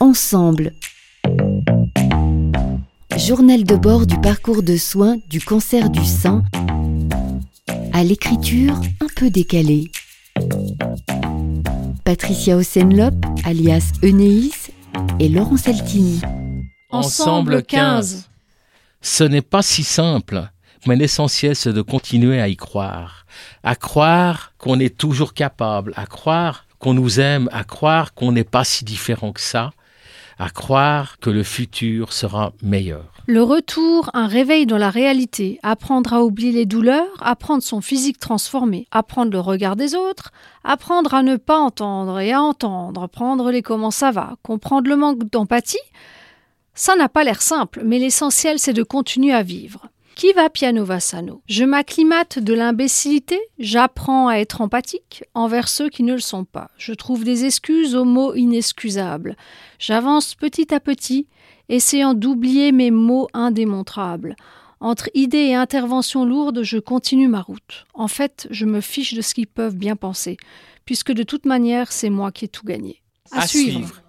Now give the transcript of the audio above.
Ensemble. Journal de bord du parcours de soins du cancer du sein à l'écriture un peu décalée. Patricia Osenlop, alias Enéis, et Laurent Saltini. Ensemble 15. Ce n'est pas si simple, mais l'essentiel c'est de continuer à y croire. À croire qu'on est toujours capable, à croire qu'on nous aime, à croire qu'on n'est pas si différent que ça, à croire que le futur sera meilleur. Le retour, un réveil dans la réalité, apprendre à oublier les douleurs, apprendre son physique transformé, apprendre le regard des autres, apprendre à ne pas entendre et à entendre, prendre les comment ça va, comprendre le manque d'empathie. Ça n'a pas l'air simple, mais l'essentiel c'est de continuer à vivre. Qui va piano va sano? Je m'acclimate de l'imbécilité, j'apprends à être empathique envers ceux qui ne le sont pas. Je trouve des excuses aux mots inexcusables. J'avance petit à petit, essayant d'oublier mes mots indémontrables. Entre idées et interventions lourdes, je continue ma route. En fait, je me fiche de ce qu'ils peuvent bien penser, puisque de toute manière, c'est moi qui ai tout gagné. À, suivre.